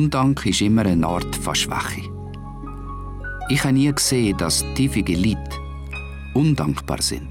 Undank ist immer eine Art von Schwäche. Ich habe nie gesehen, dass tiefige Leute undankbar sind.